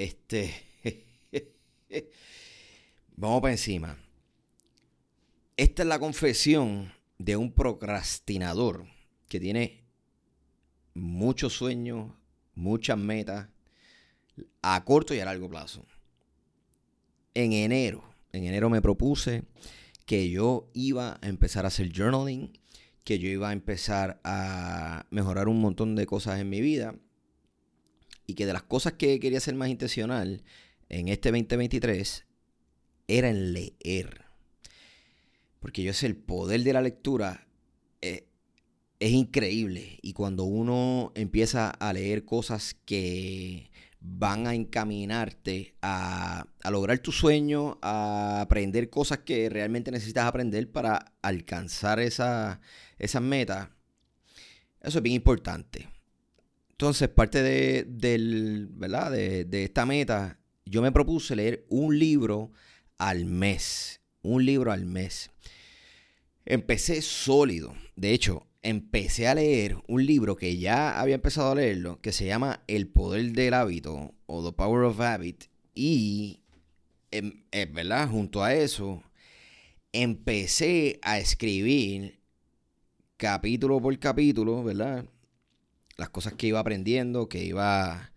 Este. Vamos para encima. Esta es la confesión de un procrastinador que tiene muchos sueños, muchas metas a corto y a largo plazo. En enero, en enero me propuse que yo iba a empezar a hacer journaling, que yo iba a empezar a mejorar un montón de cosas en mi vida y que de las cosas que quería ser más intencional en este 2023 era en leer. Porque yo sé, el poder de la lectura eh, es increíble. Y cuando uno empieza a leer cosas que van a encaminarte a, lograr tu sueño, a aprender cosas que realmente necesitas aprender para alcanzar esa, esas metas, eso es bien importante. Entonces, parte de, ¿verdad? de, de esta meta, yo me propuse leer un libro al mes. Un libro al mes. Empecé sólido. De hecho, empecé a leer un libro que ya había empezado a leerlo, que se llama El Poder del Hábito o The Power of Habit. Y, em, eh, ¿verdad? Junto a eso, empecé a escribir capítulo por capítulo, ¿verdad? Las cosas que iba aprendiendo, que iba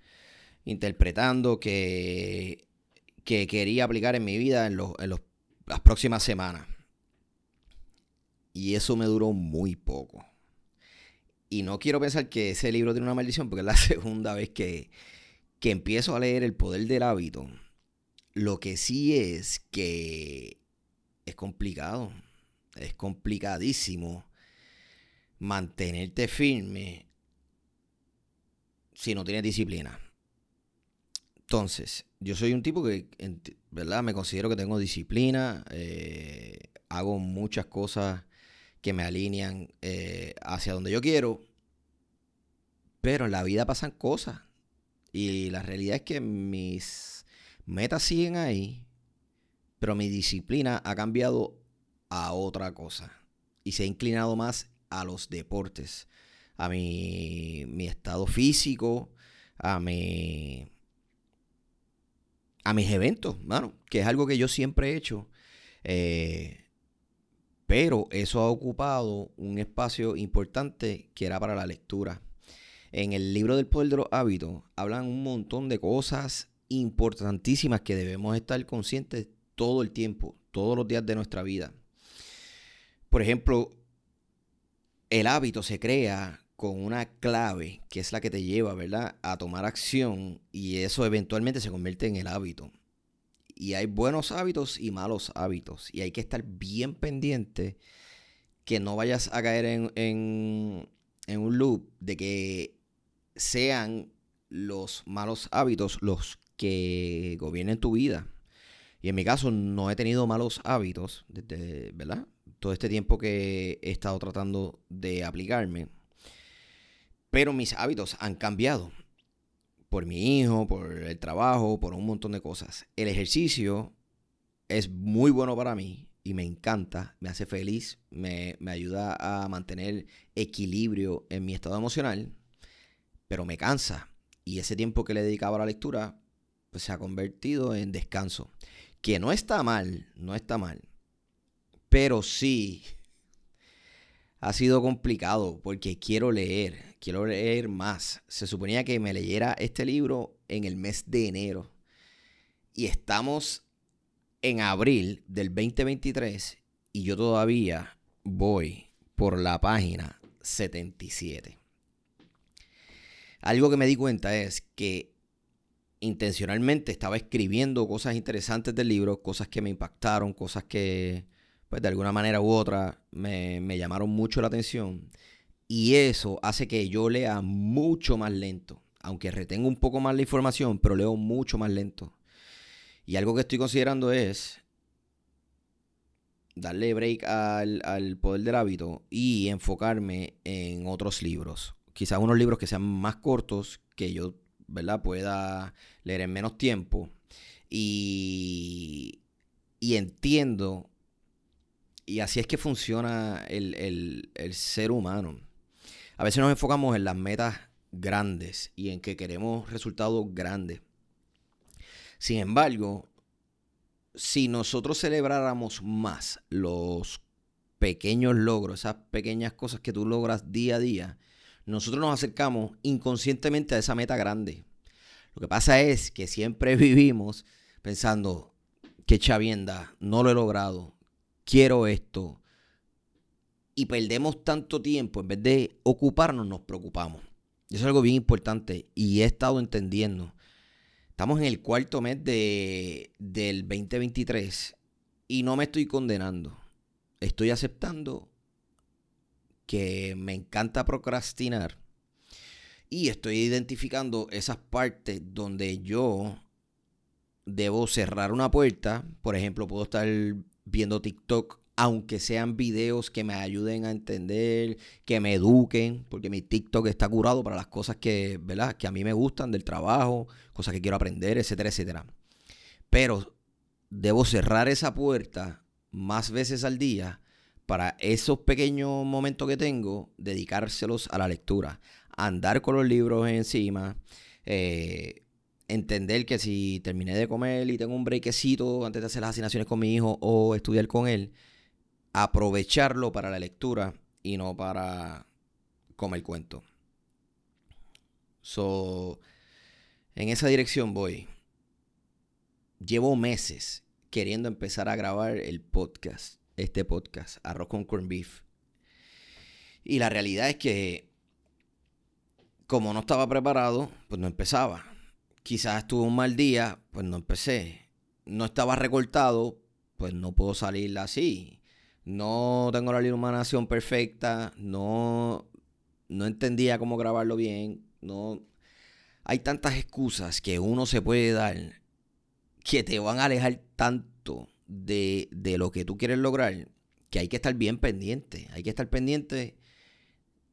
interpretando, que, que quería aplicar en mi vida en, en las próximas semanas. Y eso me duró muy poco. Y no quiero pensar que ese libro tiene una maldición, porque es la segunda vez que, que empiezo a leer El Poder del Hábito. Lo que sí es que es complicado. Es complicadísimo mantenerte firme si no tienes disciplina. Entonces, yo soy un tipo que, ¿verdad? Me considero que tengo disciplina, eh, hago muchas cosas que me alinean eh, hacia donde yo quiero. Pero en la vida pasan cosas. Y la realidad es que mis metas siguen ahí. Pero mi disciplina ha cambiado a otra cosa. Y se ha inclinado más a los deportes. A mi, mi estado físico. A mi a mis eventos, mano, que es algo que yo siempre he hecho. Eh, pero eso ha ocupado un espacio importante que era para la lectura. En el libro del poder de los hábitos hablan un montón de cosas importantísimas que debemos estar conscientes todo el tiempo, todos los días de nuestra vida. Por ejemplo, el hábito se crea con una clave que es la que te lleva, ¿verdad?, a tomar acción y eso eventualmente se convierte en el hábito. Y hay buenos hábitos y malos hábitos. Y hay que estar bien pendiente que no vayas a caer en, un loop de que sean los malos hábitos los que gobiernen tu vida. Y en mi caso no he tenido malos hábitos desde, ¿verdad? Todo este tiempo que he estado tratando de aplicarme. Pero mis hábitos han cambiado por mi hijo, por el trabajo, por un montón de cosas. El ejercicio es muy bueno para mí y me encanta, me hace feliz, me, ayuda a mantener equilibrio en mi estado emocional, pero me cansa. Y ese tiempo que le dedicaba a la lectura, pues se ha convertido en descanso. Que no está mal, no está mal. Pero sí ha sido complicado porque quiero leer, quiero leer más. Se suponía que me leyera este libro en el mes de enero. Y estamos en abril del 2023 y yo todavía voy por la página 77. Algo que me di cuenta es que intencionalmente estaba escribiendo cosas interesantes del libro, cosas que me impactaron, cosas que pues de alguna manera u otra me, me llamaron mucho la atención. Y eso hace que yo lea mucho más lento. Aunque retengo un poco más la información, pero leo mucho más lento. Y algo que estoy considerando es darle break al, poder del hábito y enfocarme en otros libros. Quizás unos libros que sean más cortos, que yo ¿verdad? pueda leer en menos tiempo. Y, y entiendo, y así es que funciona el ser humano a veces nos enfocamos en las metas grandes y en que queremos resultados grandes. Sin embargo, si nosotros celebráramos más los pequeños logros, esas pequeñas cosas que tú logras día a día, nosotros nos acercamos inconscientemente a esa meta grande. Lo que pasa es que siempre vivimos pensando, qué chavienda, no lo he logrado, quiero esto. Y perdemos tanto tiempo, en vez de ocuparnos, nos preocupamos. Eso es algo bien importante y he estado entendiendo. Estamos en el cuarto mes de, del 2023 y no me estoy condenando. Estoy aceptando que me encanta procrastinar y estoy identificando esas partes donde yo debo cerrar una puerta. Por ejemplo, puedo estar viendo TikTok, aunque sean videos que me ayuden a entender, que me eduquen, porque mi TikTok está curado para las cosas que, ¿verdad? que a mí me gustan del trabajo, cosas que quiero aprender, etcétera, etcétera. Pero debo cerrar esa puerta más veces al día para esos pequeños momentos que tengo, dedicárselos a la lectura, andar con los libros encima, eh, entender que si terminé de comer y tengo un breakcito antes de hacer las asignaciones con mi hijo o estudiar con él, aprovecharlo para la lectura y no para comer cuento. So, en esa dirección voy. Llevo meses queriendo empezar a grabar el podcast este podcast, Arroz con Corn Beef. Y la realidad es que, como no estaba preparado, pues no empezaba. Quizás tuve un mal día, pues no empecé. No estaba recortado, pues no puedo salir así. No tengo la iluminación perfecta, no, no entendía cómo grabarlo bien. No, hay tantas excusas que uno se puede dar que te van a alejar tanto de, lo que tú quieres lograr, que hay que estar bien pendiente. Hay que estar pendiente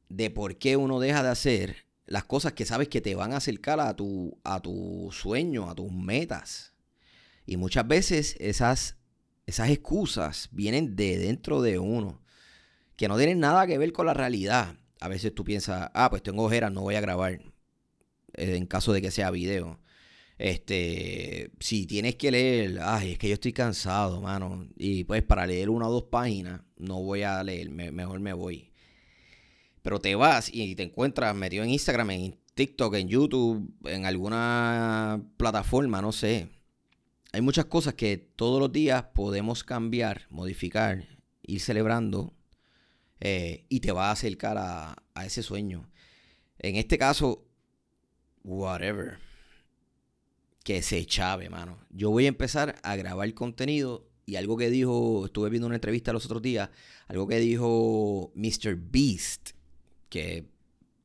de por qué uno deja de hacer las cosas que sabes que te van a acercar a tu, a tu sueño, a tus metas. Y muchas veces esas, esas excusas vienen de dentro de uno, que no tienen nada que ver con la realidad. A veces tú piensas, ah, pues tengo ojeras, no voy a grabar, eh, en caso de que sea video. Este, si tienes que leer, ay, es que yo estoy cansado, mano. Y pues para leer una o dos páginas, no voy a leer, mejor me voy. Pero te vas y te encuentras metido en Instagram, en TikTok, en YouTube, en alguna plataforma, no sé. Hay muchas cosas que todos los días podemos cambiar, modificar, ir celebrando eh, y te va a acercar a, a ese sueño. En este caso, whatever que se chave, mano. Yo voy a empezar a grabar contenido y algo que dijo, estuve viendo una entrevista los otros días, algo que dijo Mr. Beast, que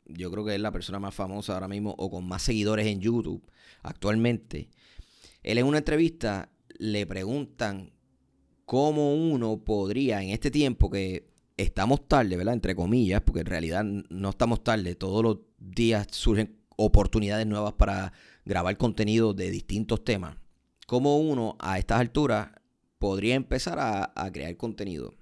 yo creo que es la persona más famosa ahora mismo o con más seguidores en YouTube actualmente. Él en una entrevista le preguntan cómo uno podría en este tiempo que estamos tarde, ¿verdad? Entre comillas, porque en realidad no estamos tarde, todos los días surgen oportunidades nuevas para grabar contenido de distintos temas. ¿Cómo uno a estas alturas podría empezar a, crear contenido?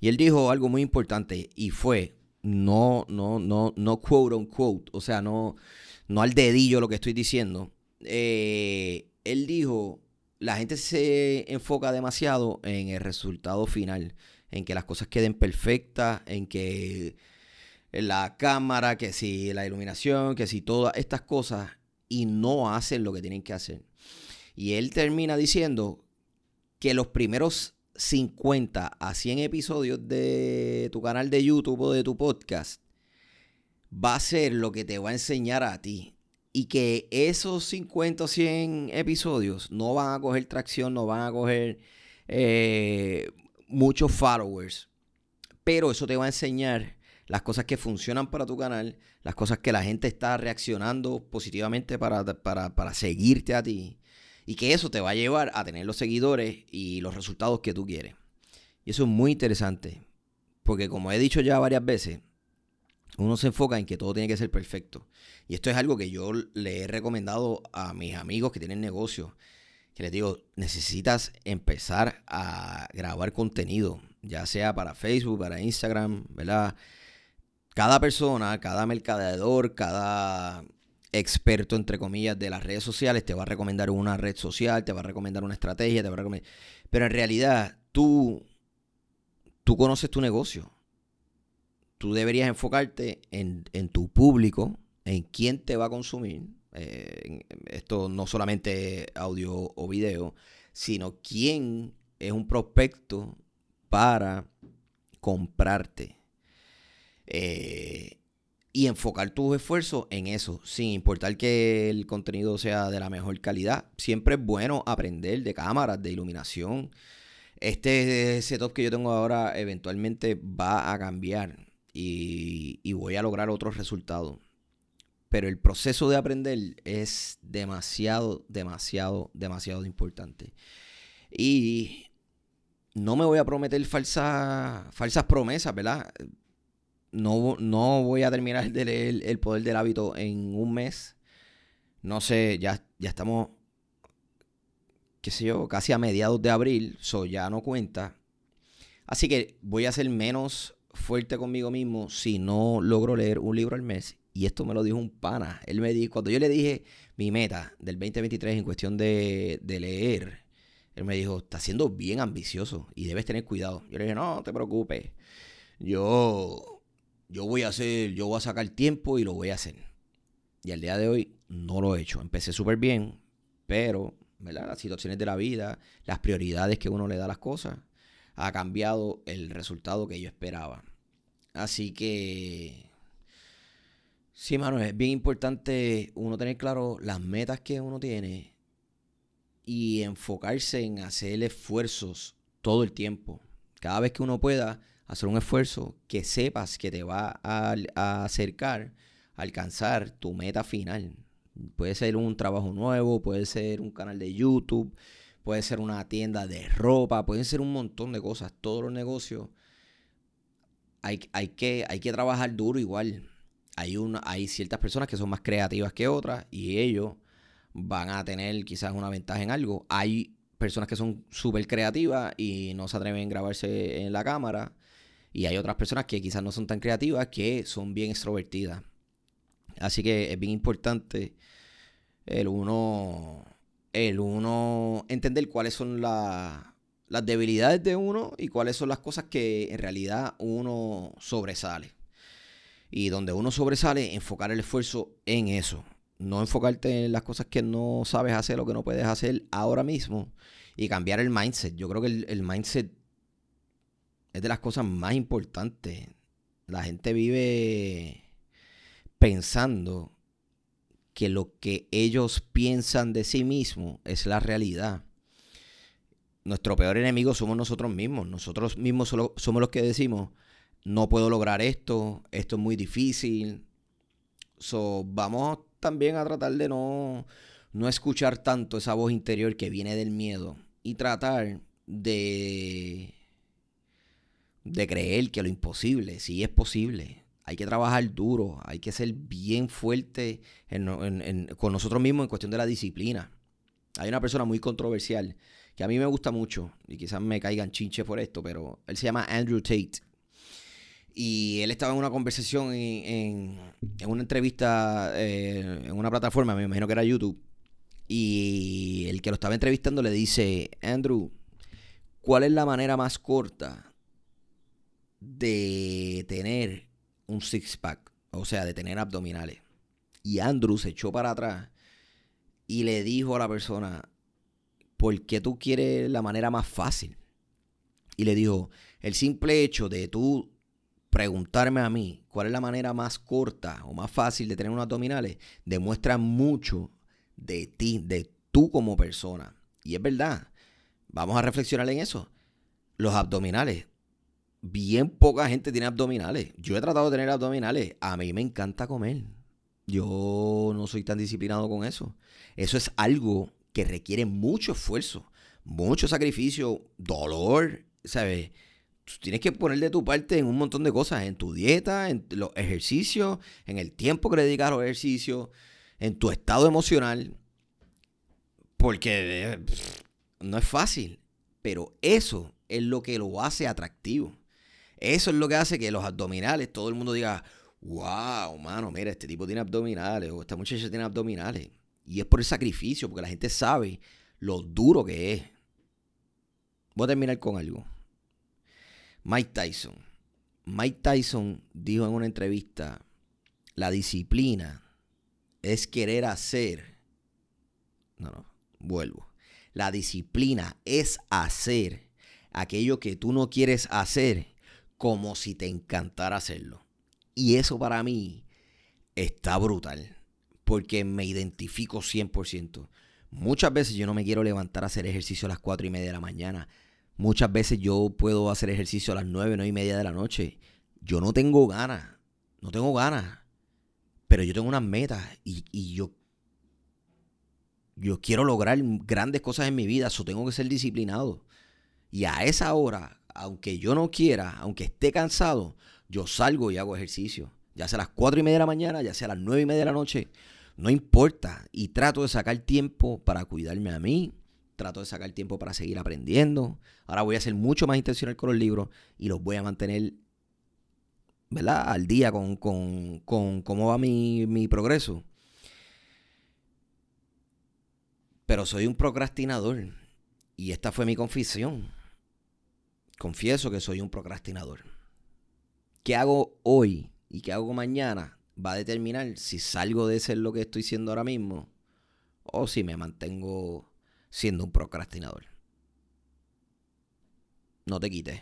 Y él dijo algo muy importante y fue, no, no, no, no quote on quote, o sea, no, no al dedillo lo que estoy diciendo. Eh, él dijo, la gente se enfoca demasiado en el resultado final, en que las cosas queden perfectas, en que la cámara, que si la iluminación, que si todas estas cosas y no hacen lo que tienen que hacer. Y él termina diciendo que los primeros 50 a 100 episodios de tu canal de YouTube o de tu podcast va a ser lo que te va a enseñar a ti. Y que esos 50 o 100 episodios no van a coger tracción, no van a coger eh, muchos followers. Pero eso te va a enseñar las cosas que funcionan para tu canal, las cosas que la gente está reaccionando positivamente para, para, seguirte a ti. Y que eso te va a llevar a tener los seguidores y los resultados que tú quieres. Y eso es muy interesante. Porque como he dicho ya varias veces, uno se enfoca en que todo tiene que ser perfecto. Y esto es algo que yo le he recomendado a mis amigos que tienen negocios. Que les digo, necesitas empezar a grabar contenido, ya sea para Facebook, para Instagram, ¿verdad? cada persona, cada mercadeador, cada experto, entre comillas, de las redes sociales, te va a recomendar una red social, te va a recomendar una estrategia, te va a recomendar... Pero en realidad, tú, tú conoces tu negocio. Tú deberías enfocarte en, tu público, en quién te va a consumir. Eh, esto no solamente audio o video, sino quién es un prospecto para comprarte. Eh, y enfocar tus esfuerzos en eso, sin importar que el contenido sea de la mejor calidad. Siempre es bueno aprender de cámaras, de iluminación. Este setup que yo tengo ahora eventualmente va a cambiar y, y voy a lograr otros resultados. Pero el proceso de aprender es demasiado, demasiado, demasiado importante. Y no me voy a prometer falsas, falsas promesas, ¿verdad? No, no voy a terminar de leer El Poder del Hábito en un mes. No sé, ya, ya estamos, qué sé yo, casi a mediados de abril, so ya no cuenta. Así que voy a ser menos fuerte conmigo mismo si no logro leer un libro al mes. Y esto me lo dijo un pana. Él me dijo, cuando yo le dije mi meta del 2023 en cuestión de, de leer, él me dijo, está siendo bien ambicioso y debes tener cuidado. Yo le dije, no, no te preocupes. Yo yo voy a hacer, yo voy a sacar tiempo y lo voy a hacer. Y al día de hoy no lo he hecho. Empecé súper bien, pero ¿verdad? las situaciones de la vida, las prioridades que uno le da a las cosas, ha cambiado el resultado que yo esperaba. Así que, sí, mano, es bien importante uno tener claro las metas que uno tiene y enfocarse en hacer esfuerzos todo el tiempo. Cada vez que uno pueda, hacer un esfuerzo que sepas que te va a, acercar a alcanzar tu meta final. Puede ser un trabajo nuevo, puede ser un canal de YouTube, puede ser una tienda de ropa, pueden ser un montón de cosas. Todos los negocios hay, hay, que, hay que trabajar duro igual. Hay, hay ciertas personas que son más creativas que otras y ellos van a tener quizás una ventaja en algo. Hay personas que son súper creativas y no se atreven a grabarse en la cámara y hay otras personas que quizás no son tan creativas, que son bien extrovertidas. Así que es bien importante el uno, el uno entender cuáles son las debilidades de uno y cuáles son las cosas que en realidad uno sobresale. Y donde uno sobresale, enfocar el esfuerzo en eso. No enfocarte en las cosas que no sabes hacer o que no puedes hacer ahora mismo y cambiar el mindset. Yo creo que el, el mindset es de las cosas más importantes. La gente vive pensando que lo que ellos piensan de sí mismos es la realidad. Nuestro peor enemigo somos nosotros mismos. Nosotros mismos somos los que decimos, no puedo lograr esto, esto es muy difícil. So, vamos también a tratar de no, no escuchar tanto esa voz interior que viene del miedo y tratar de de creer que lo imposible sí es posible. Hay que trabajar duro, hay que ser bien fuerte con nosotros mismos en cuestión de la disciplina. Hay una persona muy controversial que a mí me gusta mucho y quizás me caigan chinches por esto, pero él se llama Andrew Tate. Y él estaba en una conversación en, una entrevista eh, en una plataforma, me imagino que era YouTube. Y el que lo estaba entrevistando le dice, Andrew, ¿cuál es la manera más corta de tener un six-pack, o sea, de tener abdominales. Y Andrew se echó para atrás y le dijo a la persona, ¿por qué tú quieres la manera más fácil? Y le dijo, el simple hecho de tú preguntarme a mí cuál es la manera más corta o más fácil de tener unos abdominales, demuestra mucho de ti, de tú como persona. Y es verdad, vamos a reflexionar en eso. Los abdominales bien poca gente tiene abdominales. Yo he tratado de tener abdominales. A mí me encanta comer. Yo no soy tan disciplinado con eso. Eso es algo que requiere mucho esfuerzo, mucho sacrificio, dolor, ¿sabes? Tú tienes que poner de tu parte en un montón de cosas, en tu dieta, en los ejercicios, en el tiempo que le dedicas a los ejercicios, en tu estado emocional. Porque eh, no es fácil, pero eso es lo que lo hace atractivo. Eso es lo que hace que los abdominales, todo el mundo diga, wow, mano, mira, este tipo tiene abdominales o esta muchacha tiene abdominales. Y es por el sacrificio, porque la gente sabe lo duro que es. Voy a terminar con algo. Mike Tyson. Mike Tyson dijo en una entrevista, la disciplina es querer hacer. No, no, vuelvo. La disciplina es hacer aquello que tú no quieres hacer como si te encantara hacerlo. Y eso para mí está brutal, porque me identifico 100%. Muchas veces yo no me quiero levantar a hacer ejercicio a las 4 y media de la mañana. Muchas veces yo puedo hacer ejercicio a las 9, 9 y media de la noche. Yo no tengo ganas, no tengo ganas. Pero yo tengo unas metas y, yo, yo quiero lograr grandes cosas en mi vida. Eso tengo que ser disciplinado. Y a esa hora, aunque yo no quiera, aunque esté cansado, yo salgo y hago ejercicio. Ya sea a las 4 y media de la mañana, ya sea a las 9 y media de la noche. No importa. Y trato de sacar tiempo para cuidarme a mí. Trato de sacar tiempo para seguir aprendiendo. Ahora voy a ser mucho más intencional con los libros y los voy a mantener ¿verdad? al día con, con, con cómo va mi, mi progreso. Pero soy un procrastinador. Y esta fue mi confesión. Confieso que soy un procrastinador qué hago hoy y qué hago mañana va a determinar si salgo de ser lo que estoy siendo ahora mismo o si me mantengo siendo un procrastinador. No te quites.